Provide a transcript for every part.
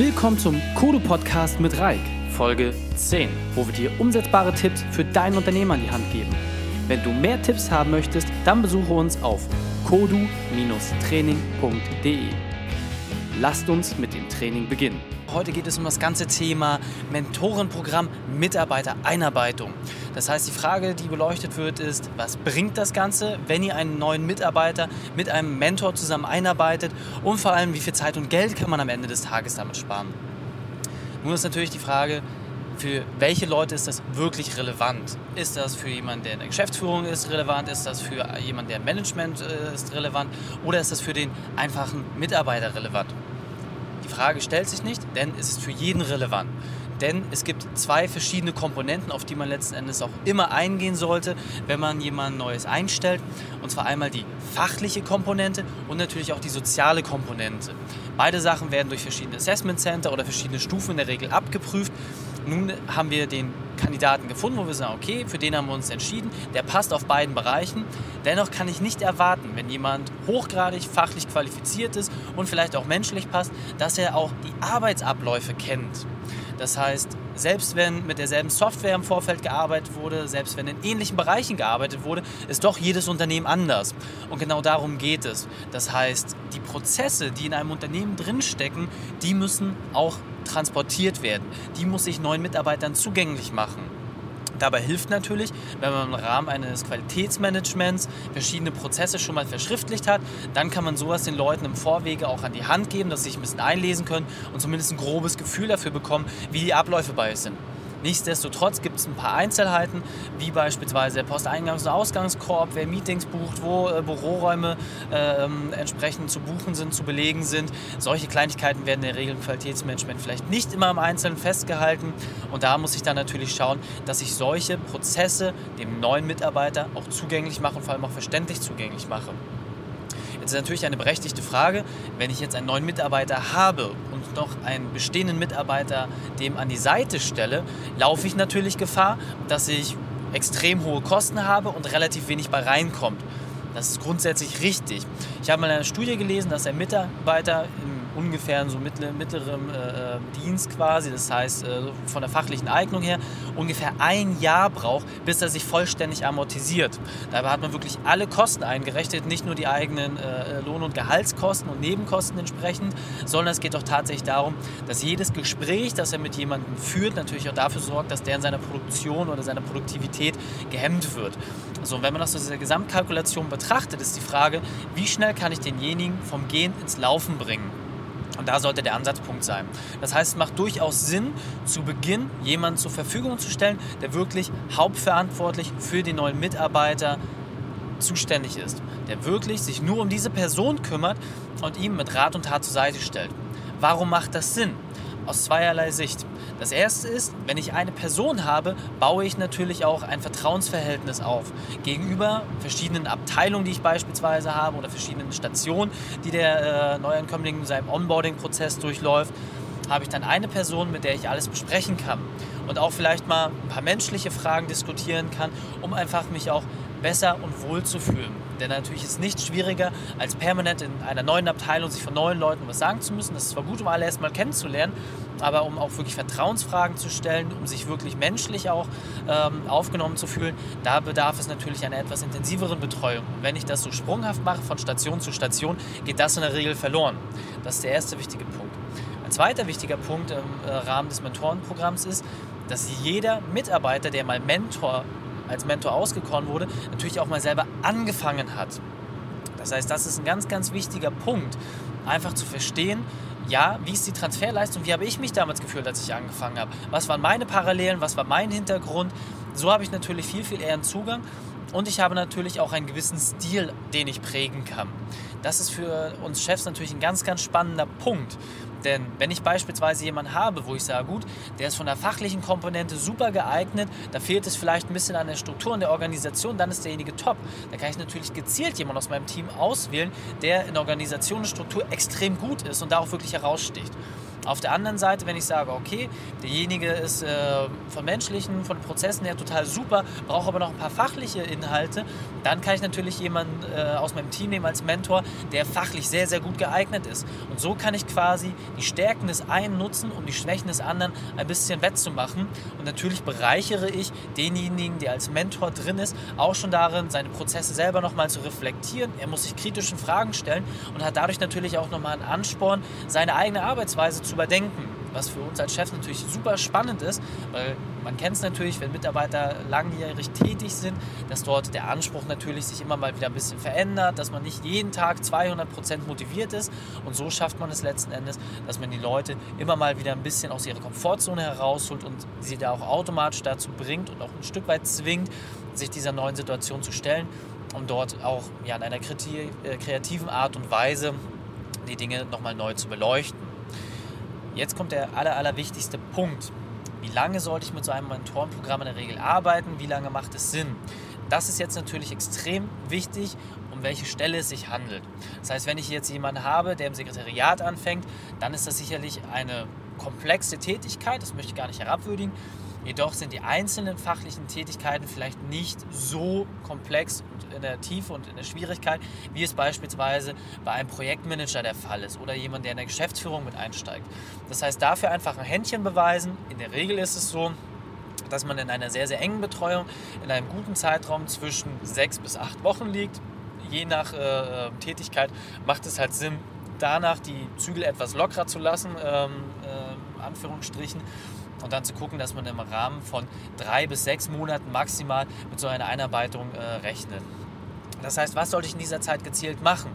Willkommen zum Kodo Podcast mit Reik, Folge 10, wo wir dir umsetzbare Tipps für dein Unternehmen an die Hand geben. Wenn du mehr Tipps haben möchtest, dann besuche uns auf kodu-training.de. Lasst uns mit dem Training beginnen. Heute geht es um das ganze Thema Mentorenprogramm Mitarbeitereinarbeitung. Das heißt, die Frage, die beleuchtet wird, ist, was bringt das Ganze, wenn ihr einen neuen Mitarbeiter mit einem Mentor zusammen einarbeitet und vor allem, wie viel Zeit und Geld kann man am Ende des Tages damit sparen. Nun ist natürlich die Frage, für welche Leute ist das wirklich relevant? Ist das für jemanden, der in der Geschäftsführung ist, relevant? Ist das für jemanden, der im Management äh, ist, relevant? Oder ist das für den einfachen Mitarbeiter relevant? Die Frage stellt sich nicht, denn es ist für jeden relevant. Denn es gibt zwei verschiedene Komponenten, auf die man letzten Endes auch immer eingehen sollte, wenn man jemanden Neues einstellt. Und zwar einmal die fachliche Komponente und natürlich auch die soziale Komponente. Beide Sachen werden durch verschiedene Assessment Center oder verschiedene Stufen in der Regel abgeprüft. Nun haben wir den Kandidaten gefunden, wo wir sagen, okay, für den haben wir uns entschieden, der passt auf beiden Bereichen. Dennoch kann ich nicht erwarten, wenn jemand hochgradig fachlich qualifiziert ist und vielleicht auch menschlich passt, dass er auch die Arbeitsabläufe kennt. Das heißt, selbst wenn mit derselben Software im Vorfeld gearbeitet wurde, selbst wenn in ähnlichen Bereichen gearbeitet wurde, ist doch jedes Unternehmen anders. Und genau darum geht es. Das heißt, die Prozesse, die in einem Unternehmen drinstecken, die müssen auch transportiert werden. Die muss ich neuen Mitarbeitern zugänglich machen. Dabei hilft natürlich, wenn man im Rahmen eines Qualitätsmanagements verschiedene Prozesse schon mal verschriftlicht hat, dann kann man sowas den Leuten im Vorwege auch an die Hand geben, dass sie sich ein bisschen einlesen können und zumindest ein grobes Gefühl dafür bekommen, wie die Abläufe bei euch sind. Nichtsdestotrotz gibt es ein paar Einzelheiten, wie beispielsweise der Posteingangs- und Ausgangskorb, wer Meetings bucht, wo äh, Büroräume äh, entsprechend zu buchen sind, zu belegen sind. Solche Kleinigkeiten werden in der Regel im Qualitätsmanagement vielleicht nicht immer im Einzelnen festgehalten. Und da muss ich dann natürlich schauen, dass ich solche Prozesse dem neuen Mitarbeiter auch zugänglich mache und vor allem auch verständlich zugänglich mache. Jetzt ist natürlich eine berechtigte Frage, wenn ich jetzt einen neuen Mitarbeiter habe und noch einen bestehenden Mitarbeiter dem an die Seite stelle, laufe ich natürlich Gefahr, dass ich extrem hohe Kosten habe und relativ wenig bei reinkommt. Das ist grundsätzlich richtig. Ich habe mal in einer Studie gelesen, dass ein Mitarbeiter im ungefähr so mittel, mittlerem äh, äh, Dienst quasi, das heißt äh, von der fachlichen Eignung her, ungefähr ein Jahr braucht, bis er sich vollständig amortisiert. Dabei hat man wirklich alle Kosten eingerechnet, nicht nur die eigenen äh, äh, Lohn- und Gehaltskosten und Nebenkosten entsprechend, sondern es geht auch tatsächlich darum, dass jedes Gespräch, das er mit jemandem führt, natürlich auch dafür sorgt, dass der in seiner Produktion oder seiner Produktivität gehemmt wird. So, und wenn man das aus dieser Gesamtkalkulation betrachtet, ist die Frage, wie schnell kann ich denjenigen vom Gehen ins Laufen bringen? Und da sollte der Ansatzpunkt sein. Das heißt, es macht durchaus Sinn, zu Beginn jemanden zur Verfügung zu stellen, der wirklich hauptverantwortlich für den neuen Mitarbeiter zuständig ist. Der wirklich sich nur um diese Person kümmert und ihm mit Rat und Tat zur Seite stellt. Warum macht das Sinn? Aus zweierlei Sicht. Das erste ist, wenn ich eine Person habe, baue ich natürlich auch ein Vertrauensverhältnis auf gegenüber verschiedenen Abteilungen, die ich beispielsweise habe oder verschiedenen Stationen, die der äh, Neuankömmling in seinem Onboarding-Prozess durchläuft. Habe ich dann eine Person, mit der ich alles besprechen kann und auch vielleicht mal ein paar menschliche Fragen diskutieren kann, um einfach mich auch besser und wohl zu fühlen. Denn natürlich ist es nicht schwieriger, als permanent in einer neuen Abteilung sich von neuen Leuten was sagen zu müssen. Das ist zwar gut, um alle erstmal kennenzulernen, aber um auch wirklich Vertrauensfragen zu stellen, um sich wirklich menschlich auch ähm, aufgenommen zu fühlen, da bedarf es natürlich einer etwas intensiveren Betreuung. Und wenn ich das so sprunghaft mache, von Station zu Station, geht das in der Regel verloren. Das ist der erste wichtige Punkt. Ein zweiter wichtiger Punkt im äh, Rahmen des Mentorenprogramms ist, dass jeder Mitarbeiter, der mal Mentor als Mentor ausgekoren wurde, natürlich auch mal selber angefangen hat. Das heißt, das ist ein ganz, ganz wichtiger Punkt, einfach zu verstehen, ja, wie ist die Transferleistung, wie habe ich mich damals gefühlt, als ich angefangen habe, was waren meine Parallelen, was war mein Hintergrund. So habe ich natürlich viel, viel eher einen Zugang und ich habe natürlich auch einen gewissen Stil, den ich prägen kann. Das ist für uns Chefs natürlich ein ganz, ganz spannender Punkt. Denn wenn ich beispielsweise jemanden habe, wo ich sage, gut, der ist von der fachlichen Komponente super geeignet, da fehlt es vielleicht ein bisschen an der Struktur und der Organisation, dann ist derjenige top. Da kann ich natürlich gezielt jemanden aus meinem Team auswählen, der in Organisation und Struktur extrem gut ist und da auch wirklich heraussticht. Auf der anderen Seite, wenn ich sage, okay, derjenige ist äh, von menschlichen, von Prozessen her total super, braucht aber noch ein paar fachliche Inhalte, dann kann ich natürlich jemanden äh, aus meinem Team nehmen als Mentor, der fachlich sehr, sehr gut geeignet ist. Und so kann ich quasi die Stärken des einen nutzen, um die Schwächen des anderen ein bisschen wettzumachen. Und natürlich bereichere ich denjenigen, der als Mentor drin ist, auch schon darin, seine Prozesse selber nochmal zu reflektieren. Er muss sich kritischen Fragen stellen und hat dadurch natürlich auch nochmal einen Ansporn, seine eigene Arbeitsweise zu überdenken was für uns als Chef natürlich super spannend ist, weil man kennt es natürlich, wenn Mitarbeiter langjährig tätig sind, dass dort der Anspruch natürlich sich immer mal wieder ein bisschen verändert, dass man nicht jeden Tag 200% motiviert ist und so schafft man es letzten Endes, dass man die Leute immer mal wieder ein bisschen aus ihrer Komfortzone herausholt und sie da auch automatisch dazu bringt und auch ein Stück weit zwingt, sich dieser neuen Situation zu stellen, um dort auch ja, in einer äh, kreativen Art und Weise die Dinge nochmal neu zu beleuchten. Jetzt kommt der aller, aller wichtigste Punkt. Wie lange sollte ich mit so einem Mentorenprogramm in der Regel arbeiten? Wie lange macht es Sinn? Das ist jetzt natürlich extrem wichtig, um welche Stelle es sich handelt. Das heißt, wenn ich jetzt jemanden habe, der im Sekretariat anfängt, dann ist das sicherlich eine komplexe Tätigkeit, das möchte ich gar nicht herabwürdigen. Jedoch sind die einzelnen fachlichen Tätigkeiten vielleicht nicht so komplex in der Tiefe und in der Schwierigkeit, wie es beispielsweise bei einem Projektmanager der Fall ist oder jemand, der in der Geschäftsführung mit einsteigt. Das heißt, dafür einfach ein Händchen beweisen. In der Regel ist es so, dass man in einer sehr, sehr engen Betreuung in einem guten Zeitraum zwischen sechs bis acht Wochen liegt. Je nach äh, äh Tätigkeit macht es halt Sinn, danach die Zügel etwas lockerer zu lassen, ähm, äh, Anführungsstrichen, und dann zu gucken, dass man im Rahmen von drei bis sechs Monaten maximal mit so einer Einarbeitung äh, rechnet. Das heißt, was sollte ich in dieser Zeit gezielt machen?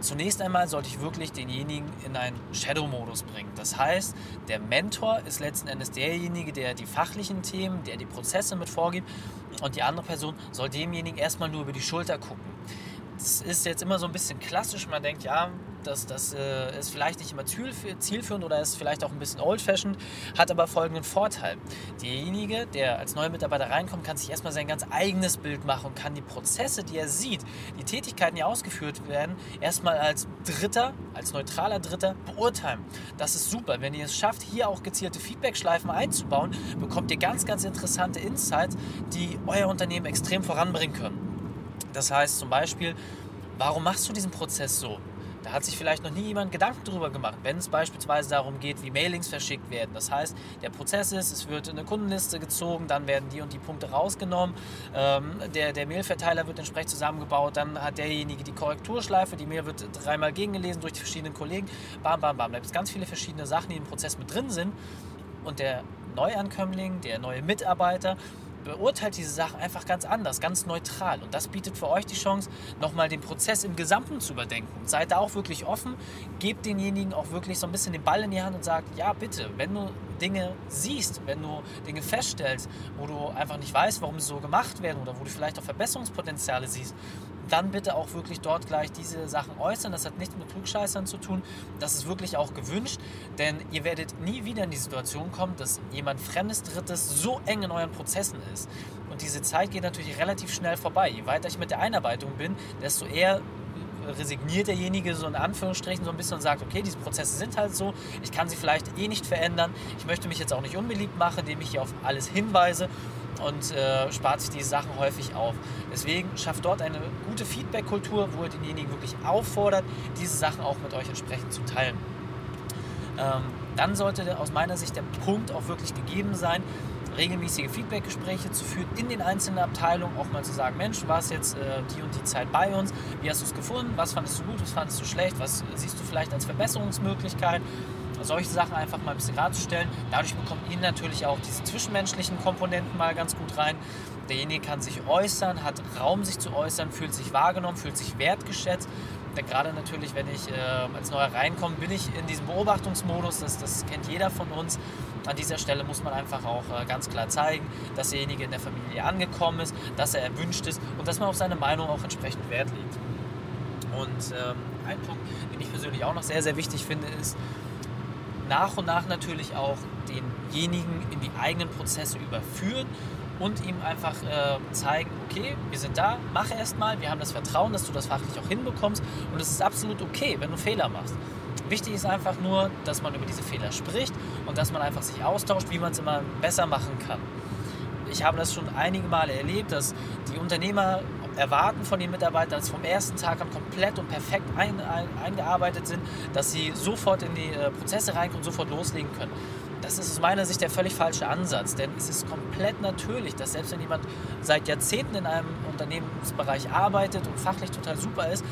Zunächst einmal sollte ich wirklich denjenigen in einen Shadow-Modus bringen. Das heißt, der Mentor ist letzten Endes derjenige, der die fachlichen Themen, der die Prozesse mit vorgibt und die andere Person soll demjenigen erstmal nur über die Schulter gucken das ist jetzt immer so ein bisschen klassisch. Man denkt, ja, das, das äh, ist vielleicht nicht immer zielführend oder ist vielleicht auch ein bisschen old-fashioned, hat aber folgenden Vorteil. Derjenige, der als neuer Mitarbeiter reinkommt, kann sich erstmal sein ganz eigenes Bild machen und kann die Prozesse, die er sieht, die Tätigkeiten, die ausgeführt werden, erstmal als Dritter, als neutraler Dritter beurteilen. Das ist super. Wenn ihr es schafft, hier auch gezielte Feedback-Schleifen einzubauen, bekommt ihr ganz, ganz interessante Insights, die euer Unternehmen extrem voranbringen können. Das heißt zum Beispiel, warum machst du diesen Prozess so? Da hat sich vielleicht noch nie jemand Gedanken darüber gemacht, wenn es beispielsweise darum geht, wie Mailings verschickt werden. Das heißt, der Prozess ist, es wird eine Kundenliste gezogen, dann werden die und die Punkte rausgenommen, ähm, der, der Mailverteiler wird entsprechend zusammengebaut, dann hat derjenige die Korrekturschleife, die Mail wird dreimal gegengelesen durch die verschiedenen Kollegen, bam, bam, bam. Da gibt es ganz viele verschiedene Sachen, die im Prozess mit drin sind und der Neuankömmling, der neue Mitarbeiter beurteilt diese Sachen einfach ganz anders, ganz neutral. Und das bietet für euch die Chance, nochmal den Prozess im Gesamten zu überdenken. Seid da auch wirklich offen, gebt denjenigen auch wirklich so ein bisschen den Ball in die Hand und sagt, ja bitte, wenn du Dinge siehst, wenn du Dinge feststellst, wo du einfach nicht weißt, warum sie so gemacht werden oder wo du vielleicht auch Verbesserungspotenziale siehst, dann bitte auch wirklich dort gleich diese Sachen äußern. Das hat nichts mit Klugscheißern zu tun. Das ist wirklich auch gewünscht, denn ihr werdet nie wieder in die Situation kommen, dass jemand Fremdes, Drittes so eng in euren Prozessen ist. Und diese Zeit geht natürlich relativ schnell vorbei. Je weiter ich mit der Einarbeitung bin, desto eher resigniert derjenige so in Anführungsstrichen so ein bisschen und sagt, okay, diese Prozesse sind halt so, ich kann sie vielleicht eh nicht verändern, ich möchte mich jetzt auch nicht unbeliebt machen, indem ich hier auf alles hinweise und äh, spart sich diese Sachen häufig auf. Deswegen schafft dort eine gute Feedback-Kultur, wo ihr denjenigen wirklich auffordert, diese Sachen auch mit euch entsprechend zu teilen. Ähm, dann sollte aus meiner Sicht der Punkt auch wirklich gegeben sein, regelmäßige Feedback-Gespräche zu führen in den einzelnen Abteilungen, auch mal zu sagen, Mensch, du warst jetzt äh, die und die Zeit bei uns, wie hast du es gefunden, was fandest du gut, was fandest du schlecht, was siehst du vielleicht als Verbesserungsmöglichkeit solche Sachen einfach mal ein bisschen darzustellen. Dadurch bekommt ihr natürlich auch diese zwischenmenschlichen Komponenten mal ganz gut rein. Derjenige kann sich äußern, hat Raum, sich zu äußern, fühlt sich wahrgenommen, fühlt sich wertgeschätzt. Denn gerade natürlich, wenn ich äh, als Neuer reinkomme, bin ich in diesem Beobachtungsmodus. Das, das kennt jeder von uns. An dieser Stelle muss man einfach auch äh, ganz klar zeigen, dass derjenige in der Familie angekommen ist, dass er erwünscht ist und dass man auf seine Meinung auch entsprechend Wert legt. Und ähm, ein Punkt, den ich persönlich auch noch sehr, sehr wichtig finde, ist, nach und nach natürlich auch denjenigen in die eigenen Prozesse überführen und ihm einfach äh, zeigen, okay, wir sind da, mach erst mal, wir haben das Vertrauen, dass du das fachlich auch hinbekommst und es ist absolut okay, wenn du Fehler machst. Wichtig ist einfach nur, dass man über diese Fehler spricht und dass man einfach sich austauscht, wie man es immer besser machen kann. Ich habe das schon einige Male erlebt, dass die Unternehmer erwarten von den Mitarbeitern, dass sie vom ersten Tag an komplett und perfekt ein, ein, eingearbeitet sind, dass sie sofort in die äh, Prozesse reinkommen sofort loslegen können. Das ist aus meiner Sicht der völlig falsche Ansatz, denn es ist komplett natürlich, dass selbst wenn jemand seit Jahrzehnten in einem Unternehmensbereich arbeitet und fachlich total super ist,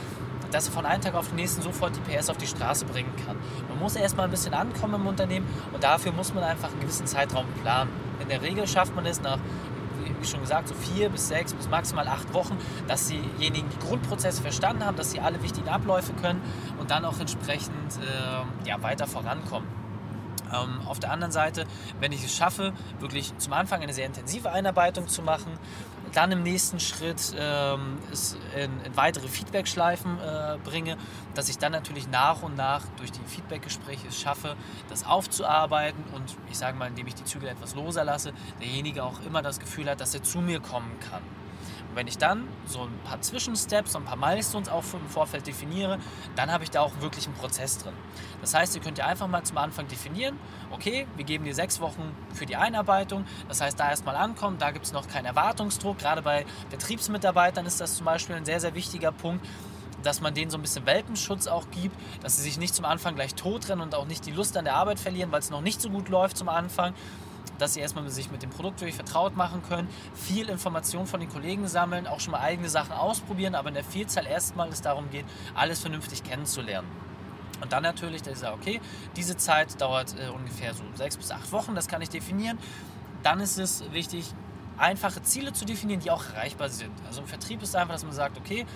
dass er von einem Tag auf den nächsten sofort die PS auf die Straße bringen kann. Man muss erstmal ein bisschen ankommen im Unternehmen und dafür muss man einfach einen gewissen Zeitraum planen. In der Regel schafft man es nach, wie schon gesagt, so vier bis sechs bis maximal acht Wochen, dass diejenigen die Grundprozesse verstanden haben, dass sie alle wichtigen Abläufe können und dann auch entsprechend äh, ja, weiter vorankommen. Ähm, auf der anderen Seite, wenn ich es schaffe, wirklich zum Anfang eine sehr intensive Einarbeitung zu machen, dann im nächsten Schritt ähm, es in, in, weitere Feedback-Schleifen äh, bringe, dass ich dann natürlich nach und nach durch die Feedback-Gespräche es schaffe, das aufzuarbeiten und ich sage mal, indem ich die Zügel etwas loser lasse, derjenige auch immer das Gefühl hat, dass er zu mir kommen kann wenn ich dann so ein paar Zwischensteps, so ein paar Milestones auch im Vorfeld definiere, dann habe ich da auch wirklich einen Prozess drin. Das heißt, ihr könnt ja einfach mal zum Anfang definieren, okay, wir geben dir sechs Wochen für die Einarbeitung. Das heißt, da erstmal ankommen, da gibt es noch keinen Erwartungsdruck. Gerade bei Betriebsmitarbeitern ist das zum Beispiel ein sehr, sehr wichtiger Punkt dass man denen so ein bisschen Welpenschutz auch gibt, dass sie sich nicht zum Anfang gleich totrennen und auch nicht die Lust an der Arbeit verlieren, weil es noch nicht so gut läuft zum Anfang, dass sie erstmal sich mit dem Produkt wirklich vertraut machen können, viel Information von den Kollegen sammeln, auch schon mal eigene Sachen ausprobieren, aber in der Vielzahl erstmal es darum geht, alles vernünftig kennenzulernen. Und dann natürlich, dass ich sage, okay, diese Zeit dauert äh, ungefähr so sechs bis acht Wochen, das kann ich definieren. Dann ist es wichtig, einfache Ziele zu definieren, die auch erreichbar sind. Also im Vertrieb ist einfach, dass man sagt, okay,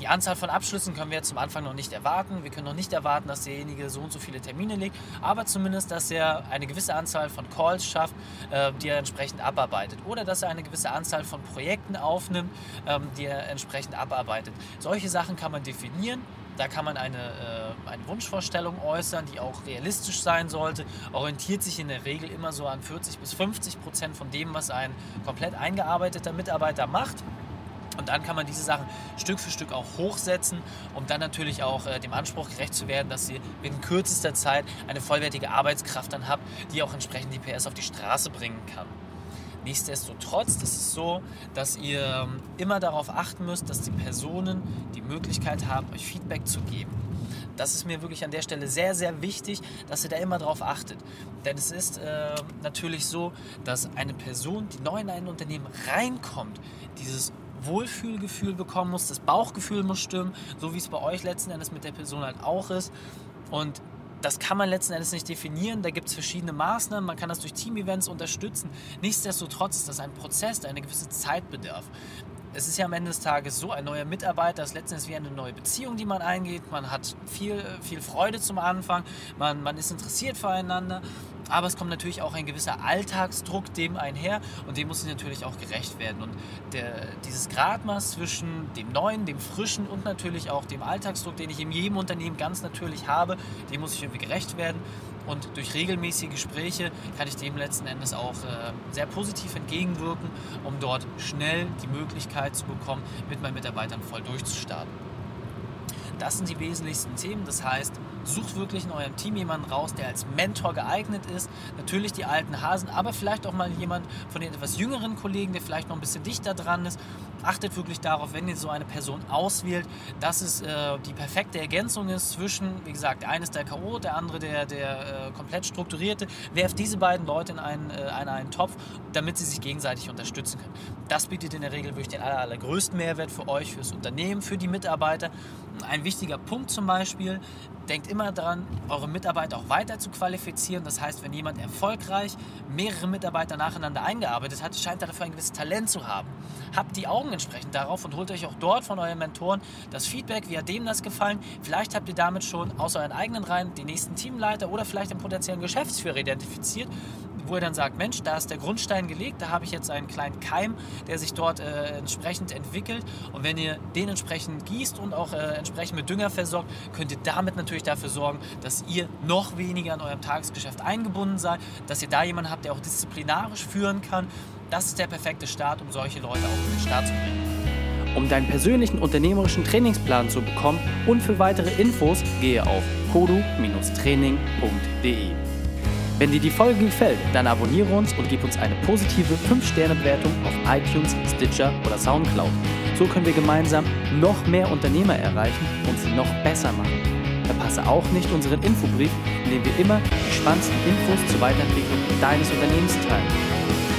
die Anzahl von Abschlüssen können wir zum Anfang noch nicht erwarten. Wir können noch nicht erwarten, dass derjenige so und so viele Termine legt, aber zumindest, dass er eine gewisse Anzahl von Calls schafft, äh, die er entsprechend abarbeitet. Oder dass er eine gewisse Anzahl von Projekten aufnimmt, ähm, die er entsprechend abarbeitet. Solche Sachen kann man definieren. Da kann man eine, äh, eine Wunschvorstellung äußern, die auch realistisch sein sollte. Orientiert sich in der Regel immer so an 40 bis 50 Prozent von dem, was ein komplett eingearbeiteter Mitarbeiter macht. Und dann kann man diese Sachen Stück für Stück auch hochsetzen, um dann natürlich auch äh, dem Anspruch gerecht zu werden, dass ihr in kürzester Zeit eine vollwertige Arbeitskraft dann habt, die auch entsprechend die PS auf die Straße bringen kann. Nichtsdestotrotz ist es so, dass ihr ähm, immer darauf achten müsst, dass die Personen die Möglichkeit haben, euch Feedback zu geben. Das ist mir wirklich an der Stelle sehr, sehr wichtig, dass ihr da immer darauf achtet. Denn es ist äh, natürlich so, dass eine Person, die neu in ein Unternehmen reinkommt, dieses Wohlfühlgefühl bekommen muss, das Bauchgefühl muss stimmen, so wie es bei euch letzten Endes mit der Person halt auch ist. Und das kann man letzten Endes nicht definieren. Da gibt es verschiedene Maßnahmen. Man kann das durch Team-Events unterstützen. Nichtsdestotrotz ist das ein Prozess, der eine gewisse Zeit bedarf es ist ja am Ende des Tages so, ein neuer Mitarbeiter ist letztendlich wie eine neue Beziehung, die man eingeht. Man hat viel, viel Freude zum Anfang, man, man ist interessiert füreinander, aber es kommt natürlich auch ein gewisser Alltagsdruck dem einher und dem muss natürlich auch gerecht werden. Und der, dieses Gradmaß zwischen dem Neuen, dem Frischen und natürlich auch dem Alltagsdruck, den ich in jedem Unternehmen ganz natürlich habe, dem muss ich irgendwie gerecht werden. Und durch regelmäßige Gespräche kann ich dem letzten Endes auch äh, sehr positiv entgegenwirken, um dort schnell die Möglichkeit zu bekommen, mit meinen Mitarbeitern voll durchzustarten. Das sind die wesentlichsten Themen. Das heißt, Sucht wirklich in eurem Team jemanden raus, der als Mentor geeignet ist. Natürlich die alten Hasen, aber vielleicht auch mal jemand von den etwas jüngeren Kollegen, der vielleicht noch ein bisschen dichter dran ist. Achtet wirklich darauf, wenn ihr so eine Person auswählt, dass es äh, die perfekte Ergänzung ist zwischen, wie gesagt, der ist der K.O., der andere der, der äh, komplett strukturierte. Werft diese beiden Leute in einen, äh, in einen Topf, damit sie sich gegenseitig unterstützen können. Das bietet in der Regel wirklich den aller, allergrößten Mehrwert für euch, fürs Unternehmen, für die Mitarbeiter. Ein wichtiger Punkt zum Beispiel, denkt immer daran, eure Mitarbeiter auch weiter zu qualifizieren. Das heißt, wenn jemand erfolgreich mehrere Mitarbeiter nacheinander eingearbeitet hat, scheint er dafür ein gewisses Talent zu haben. Habt die Augen entsprechend darauf und holt euch auch dort von euren Mentoren das Feedback, wie hat dem das gefallen. Vielleicht habt ihr damit schon aus euren eigenen Reihen den nächsten Teamleiter oder vielleicht den potenziellen Geschäftsführer identifiziert wo er dann sagt, Mensch, da ist der Grundstein gelegt, da habe ich jetzt einen kleinen Keim, der sich dort äh, entsprechend entwickelt. Und wenn ihr den entsprechend gießt und auch äh, entsprechend mit Dünger versorgt, könnt ihr damit natürlich dafür sorgen, dass ihr noch weniger in eurem Tagesgeschäft eingebunden seid, dass ihr da jemanden habt, der auch disziplinarisch führen kann. Das ist der perfekte Start, um solche Leute auch in den Start zu bringen. Um deinen persönlichen unternehmerischen Trainingsplan zu bekommen und für weitere Infos gehe auf kodu-training.de. Wenn dir die Folge gefällt, dann abonniere uns und gib uns eine positive 5-Sterne-Bewertung auf iTunes, Stitcher oder Soundcloud. So können wir gemeinsam noch mehr Unternehmer erreichen und sie noch besser machen. Verpasse auch nicht unseren Infobrief, in dem wir immer die spannendsten Infos zur Weiterentwicklung deines Unternehmens teilen.